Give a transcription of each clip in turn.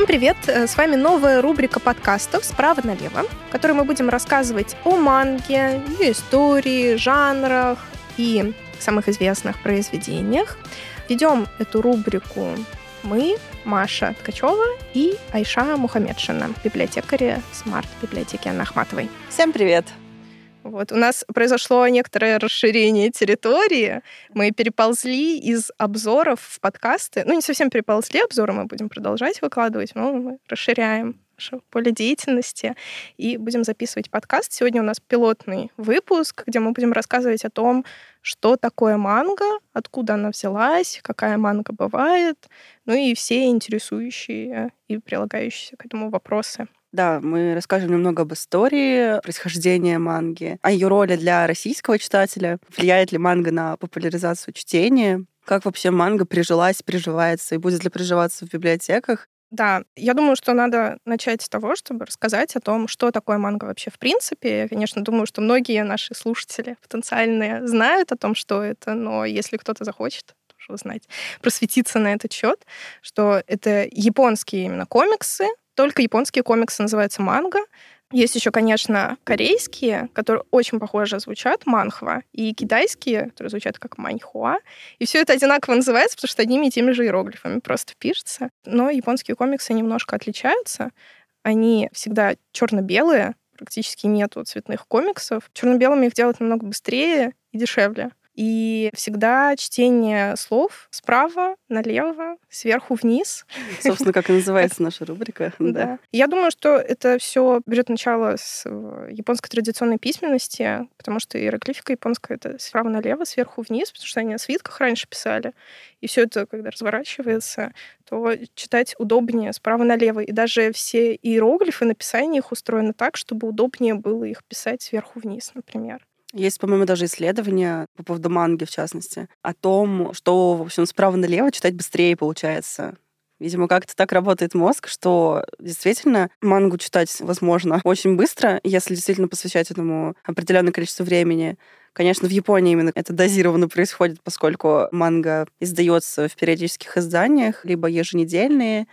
Всем привет! Э, с вами новая рубрика подкастов «Справа налево», в которой мы будем рассказывать о манге, ее истории, жанрах и самых известных произведениях. Ведем эту рубрику мы, Маша Ткачева и Айша Мухамедшина, библиотекари смарт-библиотеки Анны Ахматовой. Всем привет! Вот. У нас произошло некоторое расширение территории. Мы переползли из обзоров в подкасты. Ну, не совсем переползли, обзоры мы будем продолжать выкладывать, но мы расширяем наше поле деятельности и будем записывать подкаст. Сегодня у нас пилотный выпуск, где мы будем рассказывать о том, что такое манга, откуда она взялась, какая манга бывает, ну и все интересующие и прилагающиеся к этому вопросы. Да, мы расскажем немного об истории происхождения манги, о ее роли для российского читателя, влияет ли манга на популяризацию чтения, как вообще манга прижилась, приживается и будет ли приживаться в библиотеках. Да, я думаю, что надо начать с того, чтобы рассказать о том, что такое манга вообще в принципе. Я, конечно, думаю, что многие наши слушатели потенциальные знают о том, что это, но если кто-то захочет тоже узнать, просветиться на этот счет, что это японские именно комиксы, только японские комиксы называются манга. Есть еще, конечно, корейские, которые очень похоже звучат, манхва, и китайские, которые звучат как маньхуа. И все это одинаково называется, потому что одними и теми же иероглифами просто пишется. Но японские комиксы немножко отличаются. Они всегда черно-белые, практически нету цветных комиксов. Черно-белыми их делать намного быстрее и дешевле. И всегда чтение слов справа налево, сверху вниз. Собственно, как и называется наша рубрика. Да. Я думаю, что это все берет начало с э, японской традиционной письменности, потому что иероглифика японская это справа налево, сверху вниз, потому что они на свитках раньше писали. И все это, когда разворачивается, то читать удобнее справа налево. И даже все иероглифы, написание их устроено так, чтобы удобнее было их писать сверху вниз, например. Есть, по-моему, даже исследования по поводу манги, в частности, о том, что, в общем, справа налево читать быстрее получается. Видимо, как-то так работает мозг, что действительно мангу читать возможно очень быстро, если действительно посвящать этому определенное количество времени. Конечно, в Японии именно это дозированно происходит, поскольку манга издается в периодических изданиях, либо еженедельные,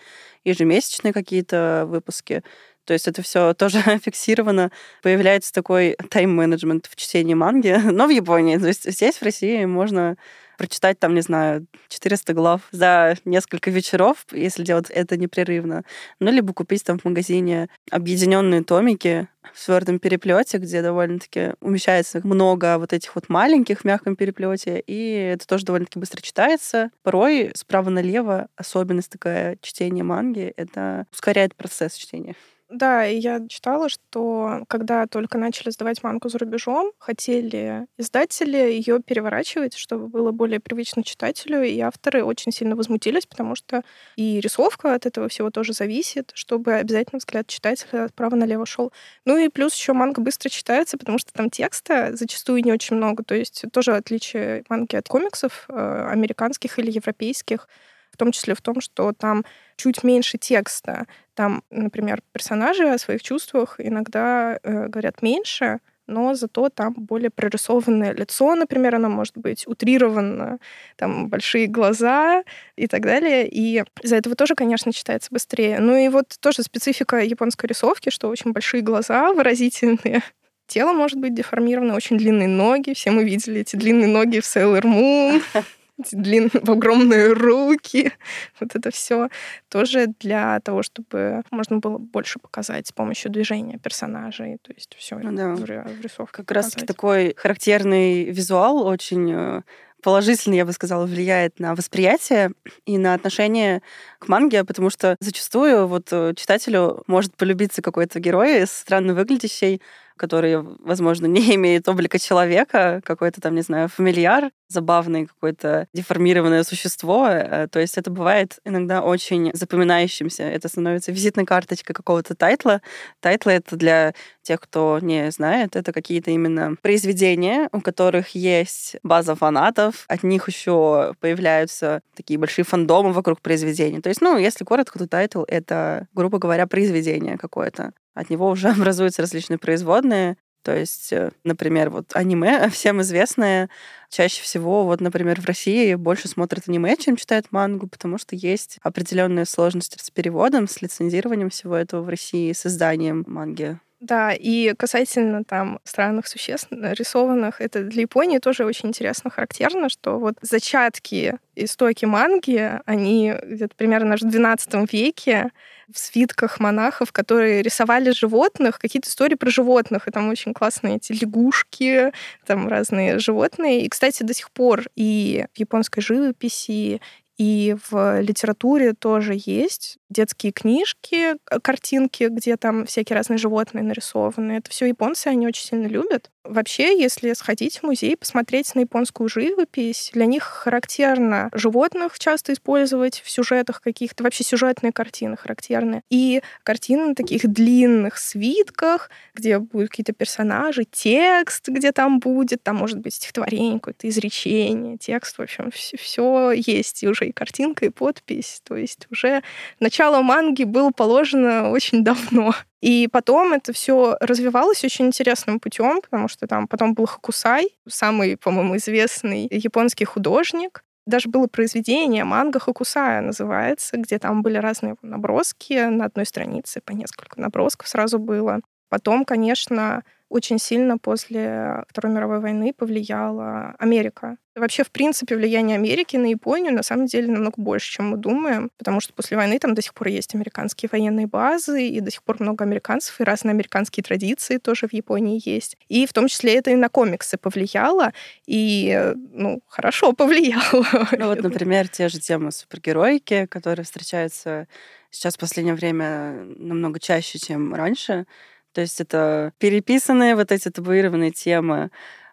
ежемесячные какие-то выпуски. То есть это все тоже фиксировано. Появляется такой тайм-менеджмент в чтении манги, но в Японии. То есть здесь, в России, можно прочитать там, не знаю, 400 глав за несколько вечеров, если делать это непрерывно. Ну, либо купить там в магазине объединенные томики в твердом переплете, где довольно-таки умещается много вот этих вот маленьких в мягком переплете, и это тоже довольно-таки быстро читается. Порой справа налево особенность такая чтения манги, это ускоряет процесс чтения. Да, и я читала, что когда только начали сдавать мангу за рубежом, хотели издатели ее переворачивать, чтобы было более привычно читателю, и авторы очень сильно возмутились, потому что и рисовка от этого всего тоже зависит, чтобы обязательно взгляд читателя справа налево шел. Ну и плюс еще манга быстро читается, потому что там текста зачастую не очень много, то есть тоже отличие манги от комиксов э, американских или европейских в том числе в том, что там чуть меньше текста. Там, например, персонажи о своих чувствах иногда э, говорят меньше, но зато там более прорисованное лицо, например, оно может быть утрировано, там большие глаза и так далее. И из-за этого тоже, конечно, читается быстрее. Ну и вот тоже специфика японской рисовки, что очень большие глаза выразительные, Тело может быть деформировано, очень длинные ноги. Все мы видели эти длинные ноги в Sailor Moon. длинные, огромные руки. Вот это все тоже для того, чтобы можно было больше показать с помощью движения персонажей. То есть все ну, да. в, в рисовке. Как раз такой характерный визуал очень э, положительно, я бы сказала, влияет на восприятие и на отношение к манге, потому что зачастую вот э, читателю может полюбиться какой-то герой странно выглядящий, который, возможно, не имеет облика человека, какой-то там, не знаю, фамильяр, забавный какое-то деформированное существо. Э, то есть это бывает иногда очень запоминающимся. Это становится визитной карточкой какого-то тайтла. Тайтлы — это для тех, кто не знает, это какие-то именно произведения, у которых есть база фанатов. От них еще появляются такие большие фандомы вокруг произведений. То есть, ну, если коротко, то тайтл — это, грубо говоря, произведение какое-то от него уже образуются различные производные. То есть, э, например, вот аниме, всем известное, чаще всего, вот, например, в России больше смотрят аниме, чем читают мангу, потому что есть определенные сложности с переводом, с лицензированием всего этого в России, с изданием манги. Да, и касательно там странных существ нарисованных, это для Японии тоже очень интересно, характерно, что вот зачатки истоки манги, они где-то примерно в 12 веке в свитках монахов, которые рисовали животных, какие-то истории про животных, и там очень классные эти лягушки, там разные животные. И, кстати, до сих пор и в японской живописи, и в литературе тоже есть детские книжки, картинки, где там всякие разные животные нарисованы. Это все японцы, они очень сильно любят. Вообще, если сходить в музей, посмотреть на японскую живопись, для них характерно животных часто использовать в сюжетах каких-то, вообще сюжетные картины характерны. И картины на таких длинных свитках, где будут какие-то персонажи, текст, где там будет, там может быть стихотворение, какое-то изречение, текст, в общем, все, все есть, и уже и картинка, и подпись. То есть уже начало манги было положено очень давно. И потом это все развивалось очень интересным путем, потому что там потом был Хакусай, самый, по-моему, известный японский художник. Даже было произведение «Манга Хакусая» называется, где там были разные наброски на одной странице, по несколько набросков сразу было. Потом, конечно, очень сильно после Второй мировой войны повлияла Америка. Вообще, в принципе, влияние Америки на Японию на самом деле намного больше, чем мы думаем, потому что после войны там до сих пор есть американские военные базы, и до сих пор много американцев, и разные американские традиции тоже в Японии есть. И в том числе это и на комиксы повлияло, и, ну, хорошо повлияло. Ну вот, например, те же темы супергероики, которые встречаются сейчас в последнее время намного чаще, чем раньше. То есть это переписанные вот эти табуированные темы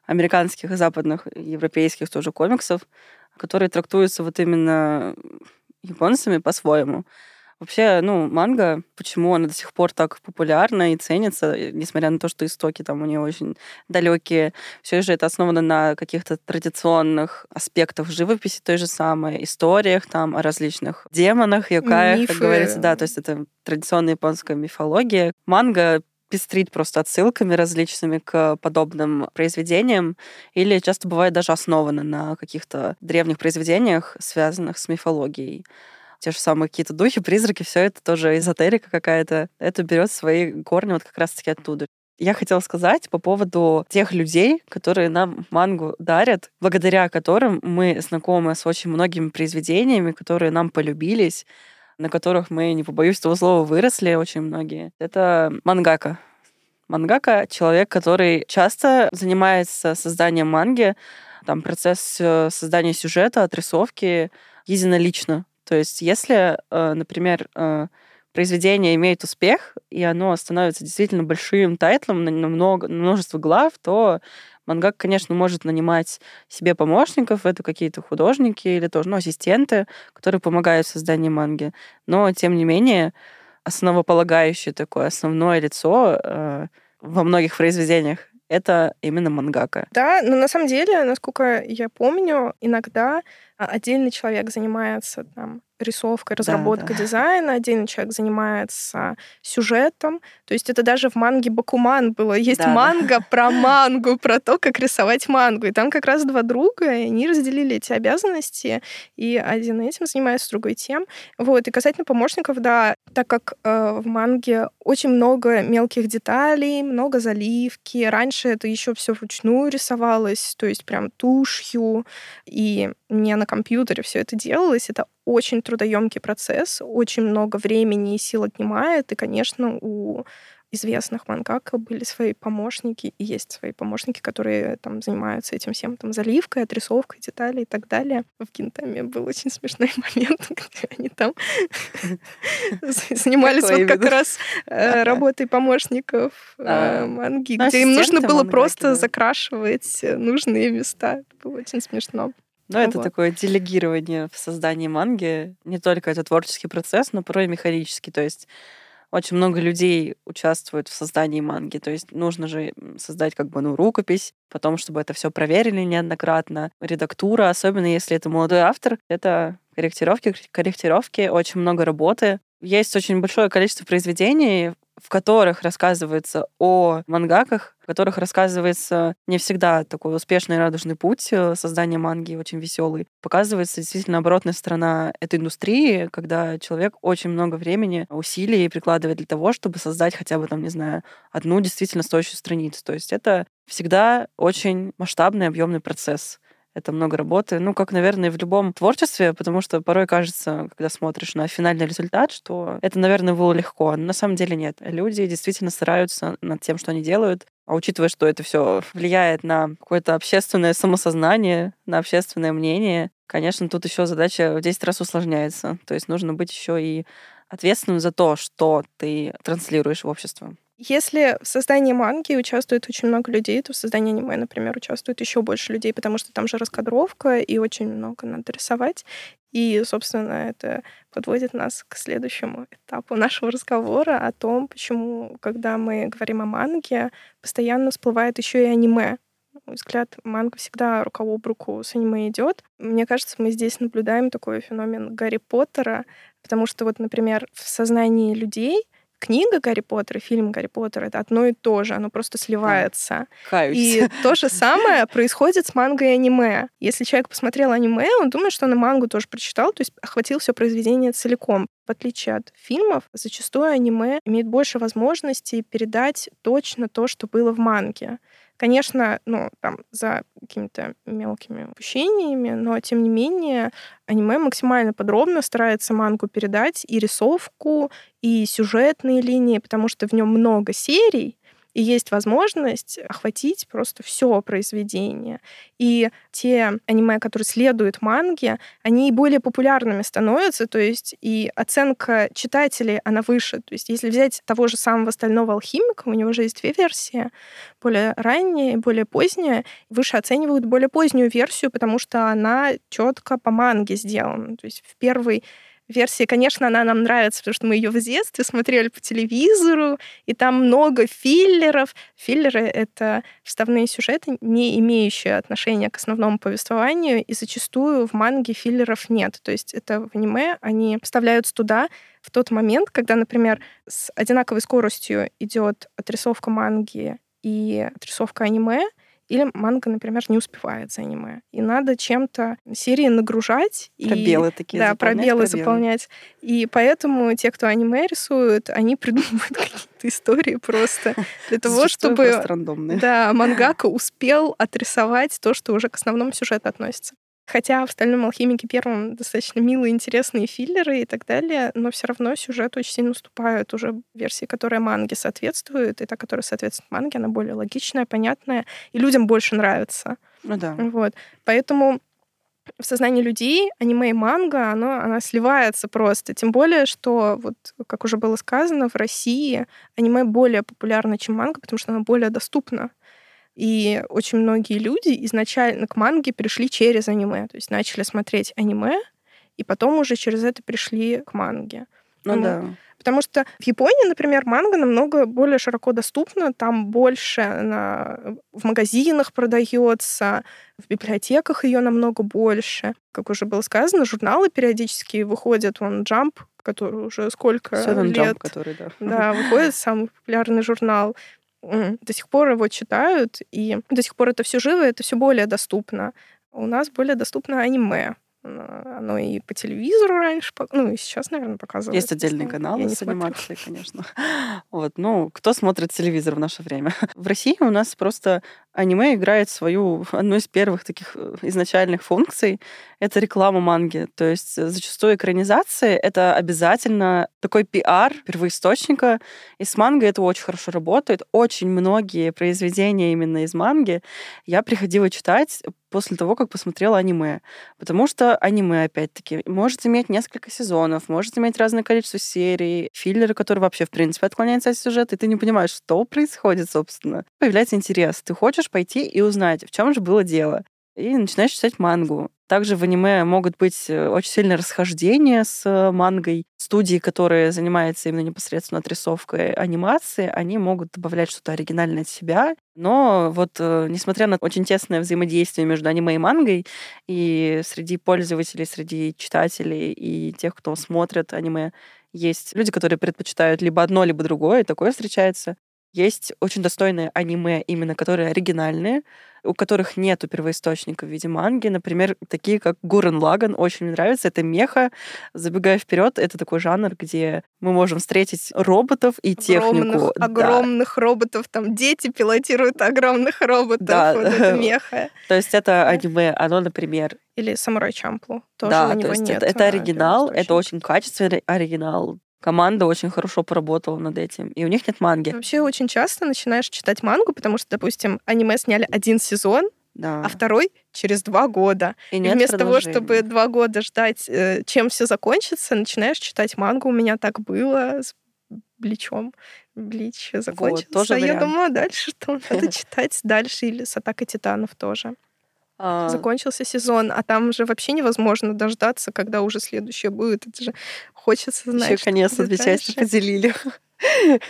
американских и западных, европейских тоже комиксов, которые трактуются вот именно японцами по-своему. Вообще, ну, манга, почему она до сих пор так популярна и ценится, несмотря на то, что истоки там у нее очень далекие, все же это основано на каких-то традиционных аспектах живописи той же самой, историях там о различных демонах, якаях, Мифы. как говорится, да, то есть это традиционная японская мифология. Манга пестрит просто отсылками различными к подобным произведениям, или часто бывает даже основаны на каких-то древних произведениях, связанных с мифологией. Те же самые какие-то духи, призраки, все это тоже эзотерика какая-то. Это берет свои корни вот как раз-таки оттуда. Я хотела сказать по поводу тех людей, которые нам мангу дарят, благодаря которым мы знакомы с очень многими произведениями, которые нам полюбились, на которых мы, не побоюсь этого слова, выросли очень многие. Это мангака. Мангака — человек, который часто занимается созданием манги. Там процесс э, создания сюжета, отрисовки единолично. То есть если, э, например, э, произведение имеет успех, и оно становится действительно большим тайтлом на много, на множество глав, то Мангак, конечно, может нанимать себе помощников, это какие-то художники или тоже ну, ассистенты, которые помогают в создании манги. Но, тем не менее, основополагающее такое основное лицо э, во многих произведениях это именно мангака. Да, но на самом деле, насколько я помню, иногда отдельный человек занимается там рисовкой, разработкой да, да. дизайна, отдельный человек занимается сюжетом. То есть это даже в манге Бакуман было. Есть да, манга да. про мангу, про то, как рисовать мангу. И там как раз два друга, и они разделили эти обязанности, и один этим занимается, другой тем. Вот. И касательно помощников, да, так как э, в манге очень много мелких деталей, много заливки. Раньше это еще все вручную рисовалось, то есть прям тушью, и не на компьютере все это делалось. Это очень трудоемкий процесс, очень много времени и сил отнимает, и, конечно, у известных мангака были свои помощники, и есть свои помощники, которые там занимаются этим всем, там, заливкой, отрисовкой деталей и так далее. В Кинтаме был очень смешной момент, где они там занимались вот как раз э, работой помощников э, а, манги, где им нужно было просто закрашивать нужные места. Было очень смешно. Ну, это такое делегирование в создании манги. Не только это творческий процесс, но порой механический. То есть очень много людей участвуют в создании манги. То есть нужно же создать как бы ну, рукопись, потом, чтобы это все проверили неоднократно. Редактура, особенно если это молодой автор, это корректировки, корректировки, очень много работы. Есть очень большое количество произведений, в которых рассказывается о мангаках, в которых рассказывается не всегда такой успешный радужный путь э, создания манги, очень веселый. Показывается действительно оборотная сторона этой индустрии, когда человек очень много времени, усилий прикладывает для того, чтобы создать хотя бы, там, не знаю, одну действительно стоящую страницу. То есть это всегда очень масштабный, объемный процесс это много работы. Ну, как, наверное, в любом творчестве, потому что порой кажется, когда смотришь на финальный результат, что это, наверное, было легко. Но на самом деле нет. Люди действительно стараются над тем, что они делают. А учитывая, что это все влияет на какое-то общественное самосознание, на общественное мнение, конечно, тут еще задача в 10 раз усложняется. То есть нужно быть еще и ответственным за то, что ты транслируешь в общество. Если в создании манги участвует очень много людей, то в создании аниме, например, участвует еще больше людей, потому что там же раскадровка, и очень много надо рисовать. И, собственно, это подводит нас к следующему этапу нашего разговора о том, почему, когда мы говорим о манге, постоянно всплывает еще и аниме. На взгляд, манга всегда рука об руку с аниме идет. Мне кажется, мы здесь наблюдаем такой феномен Гарри Поттера, потому что вот, например, в сознании людей книга Гарри Поттер и фильм Гарри Поттер — это одно и то же, оно просто сливается. Каюсь. И то же самое происходит с манго и аниме. Если человек посмотрел аниме, он думает, что он и мангу тоже прочитал, то есть охватил все произведение целиком. В отличие от фильмов, зачастую аниме имеет больше возможностей передать точно то, что было в манге. Конечно, ну, там, за какими-то мелкими упущениями, но, тем не менее, аниме максимально подробно старается мангу передать и рисовку, и сюжетные линии, потому что в нем много серий, и есть возможность охватить просто все произведение. И те аниме, которые следуют манге, они более популярными становятся, то есть и оценка читателей, она выше. То есть если взять того же самого «Стального алхимика», у него же есть две версии, более ранняя и более поздняя, выше оценивают более позднюю версию, потому что она четко по манге сделана. То есть в первой версии, конечно, она нам нравится, потому что мы ее в детстве смотрели по телевизору, и там много филлеров. Филлеры — это вставные сюжеты, не имеющие отношения к основному повествованию, и зачастую в манге филлеров нет. То есть это в аниме они вставляются туда в тот момент, когда, например, с одинаковой скоростью идет отрисовка манги и отрисовка аниме, или манга, например, не успевает за аниме. И надо чем-то серии нагружать. Пробелы и, такие Да, заполнять, пробелы, пробелы заполнять. И поэтому те, кто аниме рисуют, они придумывают какие-то истории просто для того, чтобы... Да, мангака успел отрисовать то, что уже к основному сюжету относится. Хотя в «Стальном алхимике» первом достаточно милые, интересные филлеры и так далее, но все равно сюжет очень сильно уступает уже версии, которая манге соответствует, и та, которая соответствует манге, она более логичная, понятная, и людям больше нравится. Ну да. Вот. Поэтому в сознании людей аниме и манга, оно, она сливается просто. Тем более, что, вот, как уже было сказано, в России аниме более популярно, чем манга, потому что оно более доступно. И очень многие люди изначально к манге пришли через аниме. То есть начали смотреть аниме, и потом уже через это пришли к манге. Ну, ну да. Потому что в Японии, например, манга намного более широко доступна, там больше на... в магазинах продается, в библиотеках ее намного больше. Как уже было сказано, журналы периодически выходят, он Jump, который уже сколько Seven лет. Jump, который, да. Да, выходит самый популярный журнал до сих пор его читают, и до сих пор это все живо, это все более доступно. У нас более доступно аниме. Оно и по телевизору раньше, ну и сейчас, наверное, показывают. Есть отдельные каналы с анимацией, конечно. Вот, ну, кто смотрит телевизор в наше время? В России у нас просто аниме играет свою, одну из первых таких э, изначальных функций. Это реклама манги. То есть э, зачастую экранизации — это обязательно такой пиар первоисточника. И с манго это очень хорошо работает. Очень многие произведения именно из манги я приходила читать после того, как посмотрела аниме. Потому что аниме, опять-таки, может иметь несколько сезонов, может иметь разное количество серий, филлеры, которые вообще, в принципе, отклоняются от сюжета, и ты не понимаешь, что происходит, собственно. Появляется интерес. Ты хочешь пойти и узнать, в чем же было дело. И начинаешь читать мангу. Также в аниме могут быть э, очень сильные расхождения с э, мангой. Студии, которые занимаются именно непосредственно отрисовкой анимации, они могут добавлять что-то оригинальное от себя. Но вот э, несмотря на очень тесное взаимодействие между аниме и мангой, и среди пользователей, среди читателей и тех, кто смотрит аниме, есть люди, которые предпочитают либо одно, либо другое, и такое встречается. Есть очень достойные аниме, именно которые оригинальные, у которых нету первоисточника в виде манги. Например, такие как Гурен Лаган. Очень мне нравится. Это меха. Забегая вперед, это такой жанр, где мы можем встретить роботов и огромных, технику. Огромных да. роботов. Там дети пилотируют огромных роботов. Да. Вот это меха. То есть это аниме, оно, например... Или Самурай Чамплу. Тоже да, у него то есть нет. Это, это оригинал, это очень качественный оригинал команда очень хорошо поработала над этим, и у них нет манги. Вообще очень часто начинаешь читать мангу, потому что, допустим, аниме сняли один сезон, да. а второй через два года. И, и вместо того, чтобы два года ждать, э, чем все закончится, начинаешь читать мангу. У меня так было с Бличом. Блич закончился. Вот, тоже я думаю, дальше что? Надо читать дальше. Или с Атакой Титанов тоже. А... Закончился сезон, а там же вообще невозможно дождаться, когда уже следующее будет. Это же хочется знать. Еще конец две части поделили.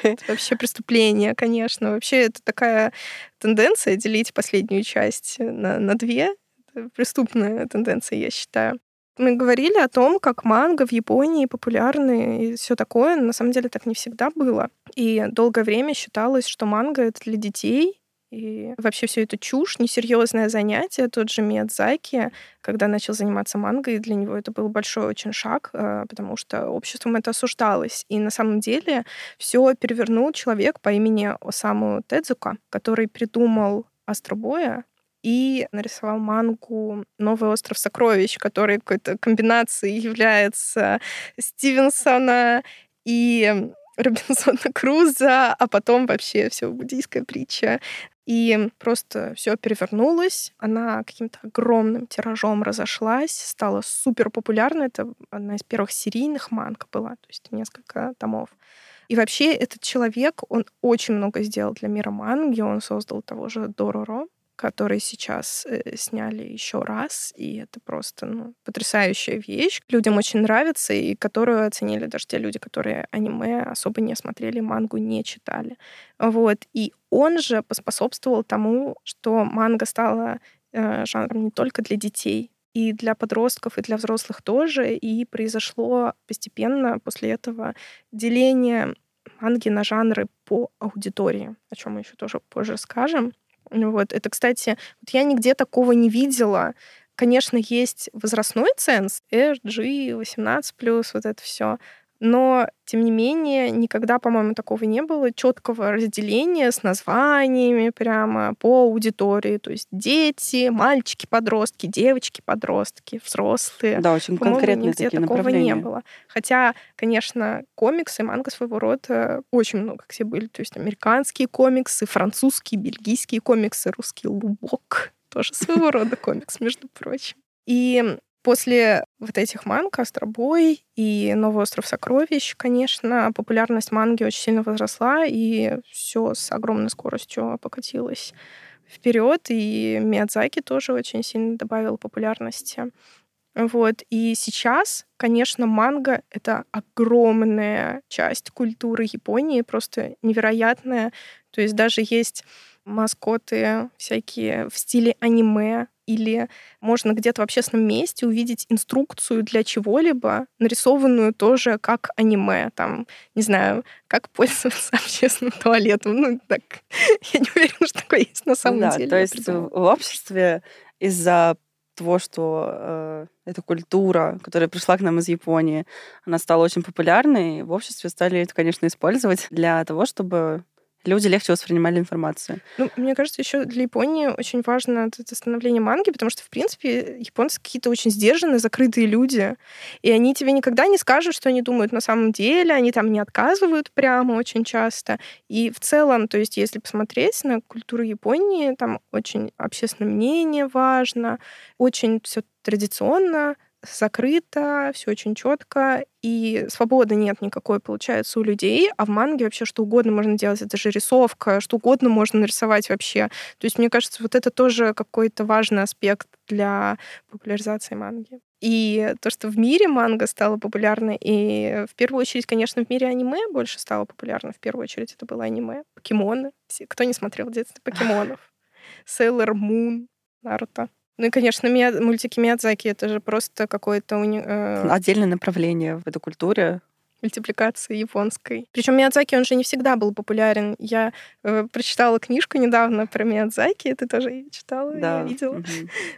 Это вообще преступление, конечно. Вообще это такая тенденция делить последнюю часть на, на две. Это преступная тенденция, я считаю. Мы говорили о том, как манго в Японии популярны и все такое. На самом деле так не всегда было. И долгое время считалось, что манго это для детей, и вообще все это чушь, несерьезное занятие. Тот же Миядзаки, когда начал заниматься мангой, для него это был большой очень шаг, э, потому что обществом это осуждалось. И на самом деле все перевернул человек по имени Осаму Тедзука, который придумал Астробоя, и нарисовал мангу «Новый остров сокровищ», который какой-то комбинацией является Стивенсона и Робинсона Круза, а потом вообще все буддийская притча. И просто все перевернулось. Она каким-то огромным тиражом разошлась, стала супер популярной. Это одна из первых серийных манг была, то есть несколько томов. И вообще этот человек, он очень много сделал для мира манги. Он создал того же Дороро, который сейчас э, сняли еще раз, и это просто ну, потрясающая вещь. Людям очень нравится, и которую оценили даже те люди, которые аниме особо не смотрели, мангу не читали. Вот. И он же поспособствовал тому, что манга стала э, жанром не только для детей, и для подростков, и для взрослых тоже. И произошло постепенно после этого деление манги на жанры по аудитории, о чем мы еще тоже позже скажем. Вот. Это, кстати, вот я нигде такого не видела. Конечно, есть возрастной ценз, RG, 18+, вот это все. Но, тем не менее, никогда, по-моему, такого не было четкого разделения с названиями прямо по аудитории. То есть дети, мальчики, подростки, девочки, подростки, взрослые. Да, очень конкретные нигде такие такого не было. Хотя, конечно, комиксы, манга своего рода очень много где были. То есть американские комиксы, французские, бельгийские комиксы, русский лубок. Тоже своего рода комикс, между прочим. И После вот этих манг «Астробой» и «Новый остров сокровищ», конечно, популярность манги очень сильно возросла, и все с огромной скоростью покатилось вперед, и Миядзаки тоже очень сильно добавил популярности. Вот. И сейчас, конечно, манга — это огромная часть культуры Японии, просто невероятная. То есть даже есть маскоты всякие в стиле аниме, или можно где-то в общественном месте увидеть инструкцию для чего-либо, нарисованную тоже как аниме. Там, не знаю, как пользоваться общественным туалетом. Ну, так, я не уверена, что такое есть на самом да, деле. То есть в обществе из-за того, что э, эта культура, которая пришла к нам из Японии, она стала очень популярной, в обществе стали это, конечно, использовать для того, чтобы люди легче воспринимали информацию. Ну, мне кажется, еще для Японии очень важно это становление манги, потому что, в принципе, японцы какие-то очень сдержанные, закрытые люди, и они тебе никогда не скажут, что они думают на самом деле, они там не отказывают прямо очень часто. И в целом, то есть, если посмотреть на культуру Японии, там очень общественное мнение важно, очень все традиционно, закрыто, все очень четко, и свободы нет никакой, получается, у людей, а в манге вообще что угодно можно делать, это же рисовка, что угодно можно нарисовать вообще. То есть, мне кажется, вот это тоже какой-то важный аспект для популяризации манги. И то, что в мире манга стала популярной, и в первую очередь, конечно, в мире аниме больше стало популярно. В первую очередь это было аниме, покемоны. Кто не смотрел в детстве покемонов? Sailor Moon, Наруто. Ну и, конечно, Мия... мультики Миядзаки — это же просто какое-то... Уни... Э... Отдельное направление в этой культуре мультипликации японской. Причем Миядзаки, он же не всегда был популярен. Я э, прочитала книжку недавно про Миядзаки, ты тоже читала, да. я видела.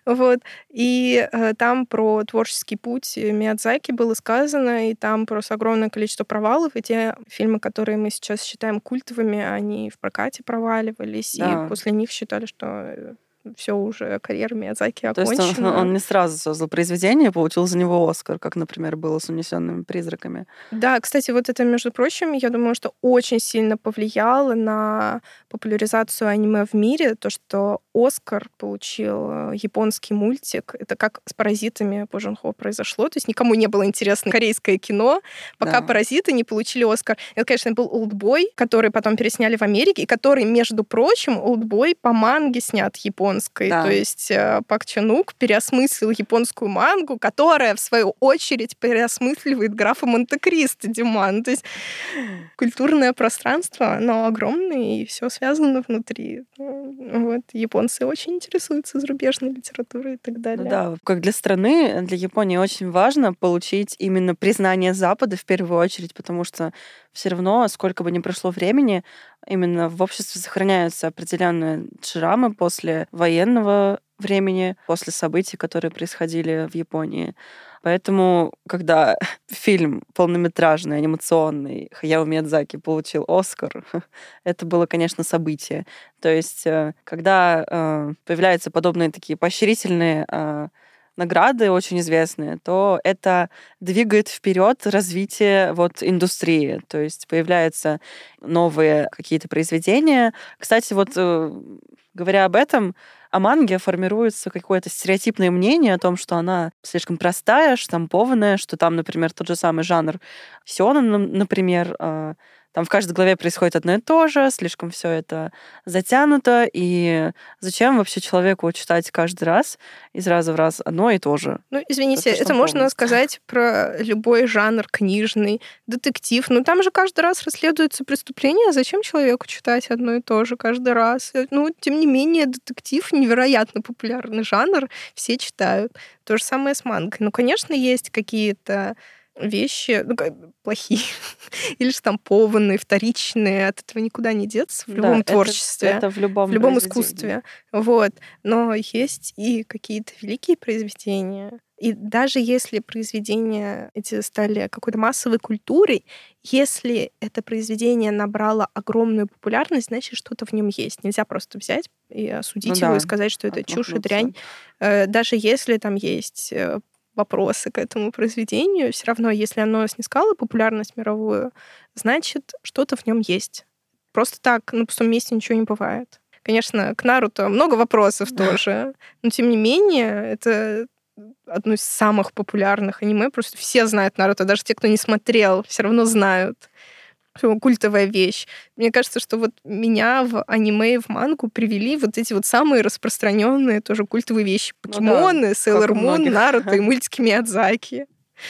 Вот. И э, там про творческий путь Миядзаки было сказано, и там просто огромное количество провалов, и те фильмы, которые мы сейчас считаем культовыми, они в прокате проваливались, да. и после них считали, что э, все уже карьера Миядзаки окончена. То есть он, он не сразу создал произведение, получил за него Оскар, как, например, было с «Унесенными призраками». Да, кстати, вот это, между прочим, я думаю, что очень сильно повлияло на популяризацию аниме в мире, то, что Оскар получил э, японский мультик. Это как с «Паразитами» по Жунхо произошло. То есть никому не было интересно корейское кино, пока да. «Паразиты» не получили Оскар. Это, конечно, был «Олдбой», который потом пересняли в Америке, и который, между прочим, «Олдбой» по манге снят японской. Да. То есть э, Пак Чанук переосмыслил японскую мангу, которая, в свою очередь, переосмысливает графа Монте-Кристо Диман. То есть культурное пространство, оно огромное, и все связано внутри. Вот. Япон японцы очень интересуются зарубежной литературой и так ну далее. да, как для страны, для Японии очень важно получить именно признание Запада в первую очередь, потому что все равно, сколько бы ни прошло времени, именно в обществе сохраняются определенные шрамы после военного времени, после событий, которые происходили в Японии. Поэтому, когда фильм полнометражный, анимационный Хаяо Миядзаки получил Оскар, это было, конечно, событие. То есть, э, когда э, появляются подобные такие поощрительные э, награды очень известные, то это двигает вперед развитие вот индустрии. То есть появляются новые какие-то произведения. Кстати, вот говоря об этом, о манге формируется какое-то стереотипное мнение о том, что она слишком простая, штампованная, что там, например, тот же самый жанр сёнэн, например, а, там в каждой главе происходит одно и то же, слишком все это затянуто, и зачем вообще человеку читать каждый раз из раза в раз одно и то же? Ну, извините, это, это можно сказать про любой жанр книжный, детектив. Но там же каждый раз расследуется преступление, зачем человеку читать одно и то же каждый раз? Ну, тем не менее, детектив невероятно популярный жанр, все читают. То же самое с мангой. Ну, конечно, есть какие-то вещи ну, как, плохие или штампованные, вторичные. От этого никуда не деться в любом да, творчестве. Это, это в любом, в любом искусстве. Вот. Но есть и какие-то великие произведения. И даже если произведения эти стали какой-то массовой культурой, если это произведение набрало огромную популярность, значит, что-то в нем есть. Нельзя просто взять и осудить ну, его да. и сказать, что это чушь и дрянь. Э, даже если там есть э, вопросы к этому произведению, все равно, если оно снискало популярность мировую, значит, что-то в нем есть. Просто так на пустом месте ничего не бывает. Конечно, к Наруто много вопросов тоже, но тем не менее, это одно из самых популярных аниме. Просто все знают Наруто, даже те, кто не смотрел, все равно знают культовая вещь. Мне кажется, что вот меня в аниме и в мангу привели вот эти вот самые распространенные тоже культовые вещи. Покемоны, Сейлор Мун, Наруто и мультики Миядзаки.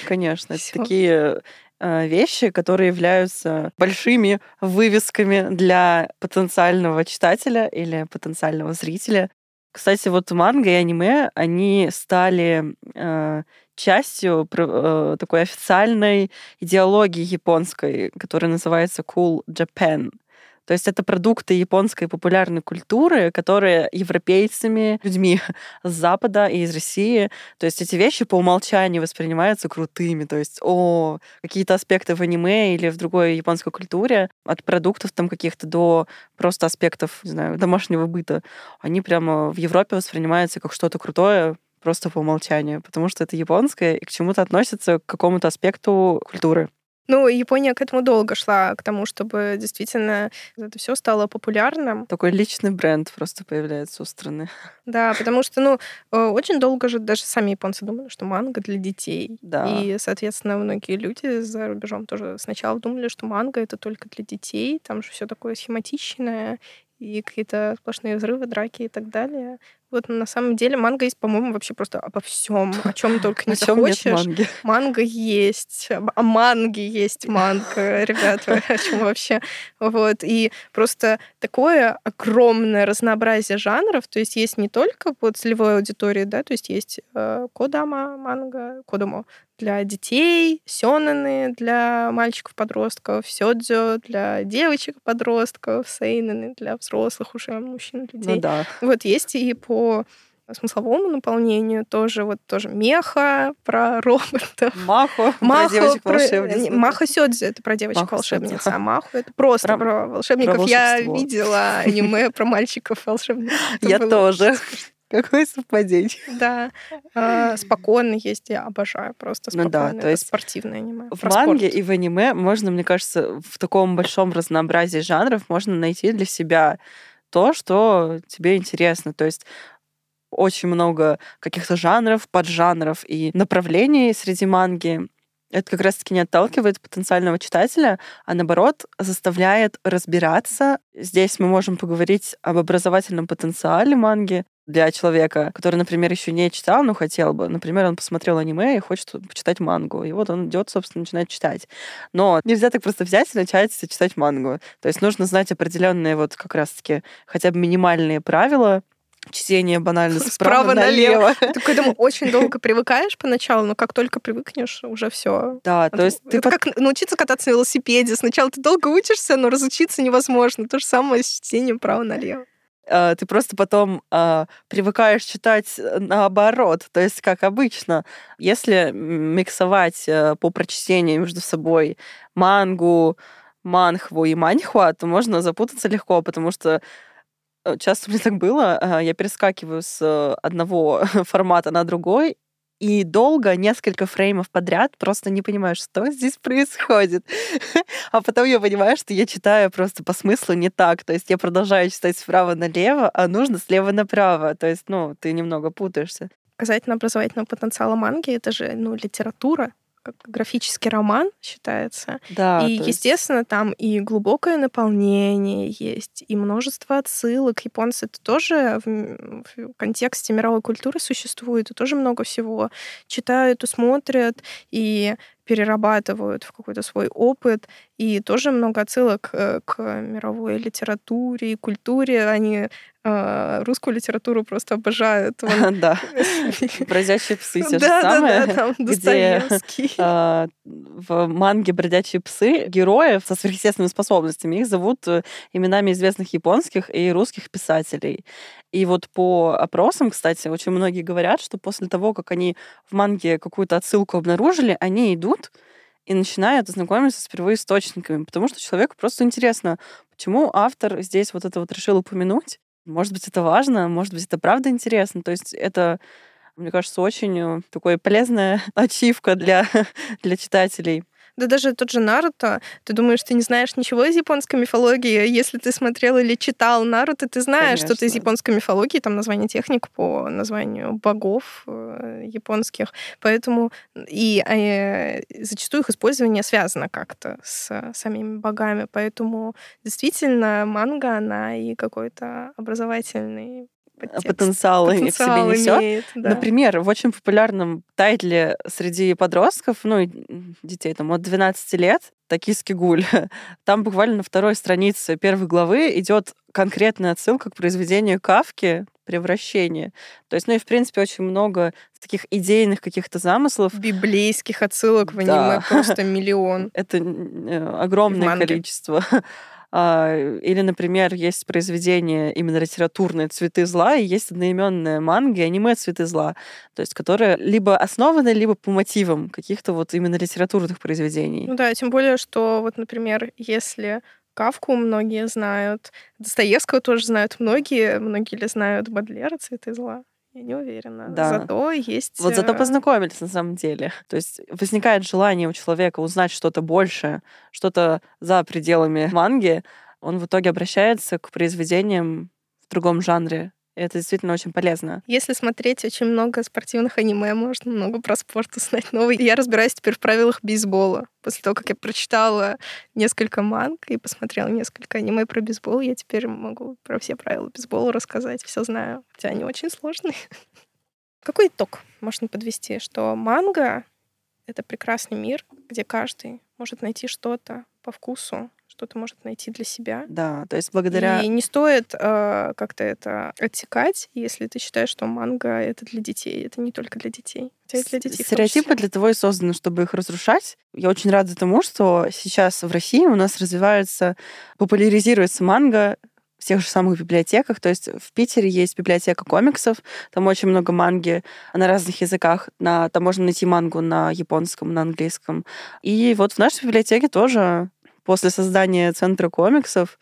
Конечно, это такие э, вещи, которые являются большими вывесками для потенциального читателя или потенциального зрителя. Кстати, вот манга и аниме, они стали э, частью э, такой официальной идеологии японской, которая называется Cool Japan. То есть это продукты японской популярной культуры, которые европейцами, людьми с Запада и из России, то есть эти вещи по умолчанию воспринимаются крутыми. То есть, о, какие-то аспекты в аниме или в другой японской культуре, от продуктов там каких-то до просто аспектов, не знаю, домашнего быта, они прямо в Европе воспринимаются как что-то крутое, просто по умолчанию, потому что это японское и к чему-то относится к какому-то аспекту культуры. Ну, Япония к этому долго шла, к тому, чтобы действительно это все стало популярным. Такой личный бренд просто появляется у страны. Да, потому что, ну, э, очень долго же даже сами японцы думали, что манга для детей. Да. И, соответственно, многие люди за рубежом тоже сначала думали, что манга это только для детей, там же все такое схематичное, и какие-то сплошные взрывы, драки и так далее. Вот на самом деле манга есть, по-моему, вообще просто обо всем, о чем только не захочешь. Манга есть, а манги есть манга, ребята, о чем вообще. Вот. И просто такое огромное разнообразие жанров, то есть есть не только вот целевой аудитории, да, то есть есть э, кодама манга, кодомо, для детей, сёнэны для мальчиков-подростков, сёдзё для девочек-подростков, сейнены для взрослых уже мужчин, людей. Ну да. Вот есть и по смысловому наполнению тоже вот тоже меха про роботов. Махо, Махо про девочек-волшебниц. Маха Сёдзи это про девочек-волшебниц, а Маху это просто про, про волшебников. Про Я видела аниме про мальчиков-волшебников. Я тоже. Какое совпадение. Да. А, спокойно есть, я обожаю просто спокойно. Ну да, то есть спортивное аниме. В манге и в аниме можно, мне кажется, в таком большом разнообразии жанров можно найти для себя то, что тебе интересно. То есть очень много каких-то жанров, поджанров и направлений среди манги. Это как раз-таки не отталкивает потенциального читателя, а наоборот заставляет разбираться. Здесь мы можем поговорить об образовательном потенциале манги, для человека, который, например, еще не читал, но хотел бы. Например, он посмотрел аниме и хочет почитать мангу. И вот он идет, собственно, начинает читать. Но нельзя так просто взять и начать читать мангу. То есть нужно знать определенные вот как раз-таки хотя бы минимальные правила, чтение банально справа, налево. Ты к этому очень долго привыкаешь поначалу, но как только привыкнешь, уже все. Да, то есть ты как научиться кататься на велосипеде. Сначала ты долго учишься, но разучиться невозможно. То же самое с чтением право налево. А, ты просто потом э, привыкаешь читать э, наоборот. То есть, как обычно, если миксовать э, по прочтению между собой мангу, манхву и маньхуа, то можно запутаться легко, потому что э, часто мне так было, я перескакиваю с одного формата на другой, и долго, несколько фреймов подряд, просто не понимаю, что здесь происходит. а потом я понимаю, что я читаю просто по смыслу не так. То есть я продолжаю читать справа налево, а нужно слева направо. То есть, ну, ты немного путаешься. Касательно образовательного потенциала манги, это же, ну, литература, графический роман считается. Да, и, естественно, есть... там и глубокое наполнение есть, и множество отсылок. Японцы это тоже в, в контексте мировой культуры существует, и тоже много всего читают и смотрят, и перерабатывают в какой-то свой опыт. И тоже много отсылок э, к мировой литературе и культуре. Они русскую литературу просто обожают. Да. Бродячие псы те же самые. где а, в манге «Бродячие псы» героев со сверхъестественными способностями их зовут э, именами известных японских и русских писателей. И вот по опросам, кстати, очень многие говорят, что после того, как они в манге какую-то отсылку обнаружили, они идут и начинают знакомиться с первоисточниками, потому что человеку просто интересно, почему автор здесь вот это вот решил упомянуть. Может быть, это важно, может быть, это правда интересно. То есть это, мне кажется, очень э, такой полезная ачивка для, для читателей. Да даже тот же Наруто, ты думаешь, ты не знаешь ничего из японской мифологии. Если ты смотрел или читал Наруто, ты знаешь что-то из японской мифологии, там название техник по названию богов э, японских. Поэтому и э, зачастую их использование связано как-то с самими богами. Поэтому действительно манга, она и какой-то образовательный подтекст. потенциал, потенциал в себе несет. да. Например, в очень популярном тайтле среди подростков, ну, детей там от 12 лет, Токийский гуль. Там буквально на второй странице первой главы идет конкретная отсылка к произведению Кавки «Превращение». То есть, ну и, в принципе, очень много таких идейных каких-то замыслов. Библейских отсылок в аниме да. просто миллион. Это э, огромное количество. А, или, например, есть произведение именно литературное «Цветы зла», и есть одноименная манга аниме «Цветы зла», то есть которые либо основаны, либо по мотивам каких-то вот именно литературных произведений. Ну да, тем более, что вот, например, если Кавку многие знают, Достоевского тоже знают многие, многие ли знают Бадлера «Цветы зла» Я не уверена. Да. Зато есть... Вот зато э, познакомились на самом деле. То есть возникает желание у человека узнать что-то больше, что-то за пределами манги. Он в итоге обращается к произведениям в другом жанре. Это действительно очень полезно. Если смотреть очень много спортивных аниме, можно много про спорт узнать новый. Я разбираюсь теперь в правилах бейсбола. После того, как я прочитала несколько манг и посмотрела несколько аниме про бейсбол, я теперь могу про все правила бейсбола рассказать. Все знаю. Хотя они очень сложные. Какой итог можно подвести? Что манга — это прекрасный мир, где каждый может найти что-то по вкусу, что-то может найти для себя. Да, то есть благодаря... И не стоит э, как-то это отсекать, если ты считаешь, что манга — это для детей. Это не только для детей. Хотя для детей Стереотипы для того и созданы, чтобы их разрушать. Я очень рада тому, что сейчас в России у нас развивается, популяризируется манга в тех же самых библиотеках. То есть в Питере есть библиотека комиксов, там очень много манги на разных языках. На, там можно найти мангу на японском, на английском. И вот в нашей библиотеке тоже после создания центра комиксов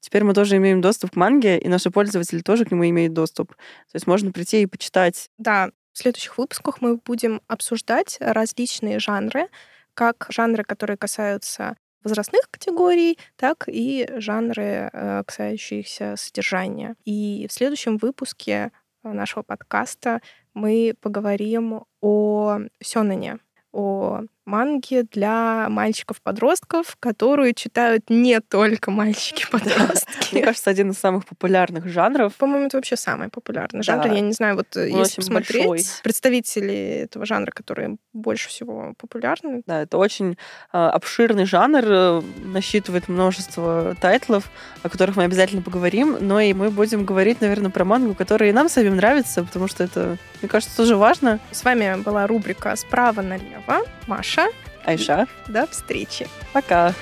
Теперь мы тоже имеем доступ к манге, и наши пользователи тоже к нему имеют доступ. То есть можно прийти и почитать. Да, в следующих выпусках мы будем обсуждать различные жанры, как жанры, которые касаются возрастных категорий, так и жанры, э, касающиеся содержания. И в следующем выпуске э, нашего подкаста мы поговорим о сёнэне, о манге для мальчиков-подростков, которую читают не только мальчики-подростки. Мне кажется, один из самых популярных жанров. По-моему, это вообще самый популярный жанр. Я не знаю, вот э, если посмотреть представители этого жанра, которые больше всего популярны, Да, это очень э, обширный жанр, э, насчитывает множество тайтлов, о которых мы обязательно поговорим, но и мы будем говорить, наверное, про мангу, которая и нам самим нравится, потому что это, мне кажется, тоже важно. с вами была рубрика «Справа налево». Маша, Маша. Айша. До встречи. Пока. Пока.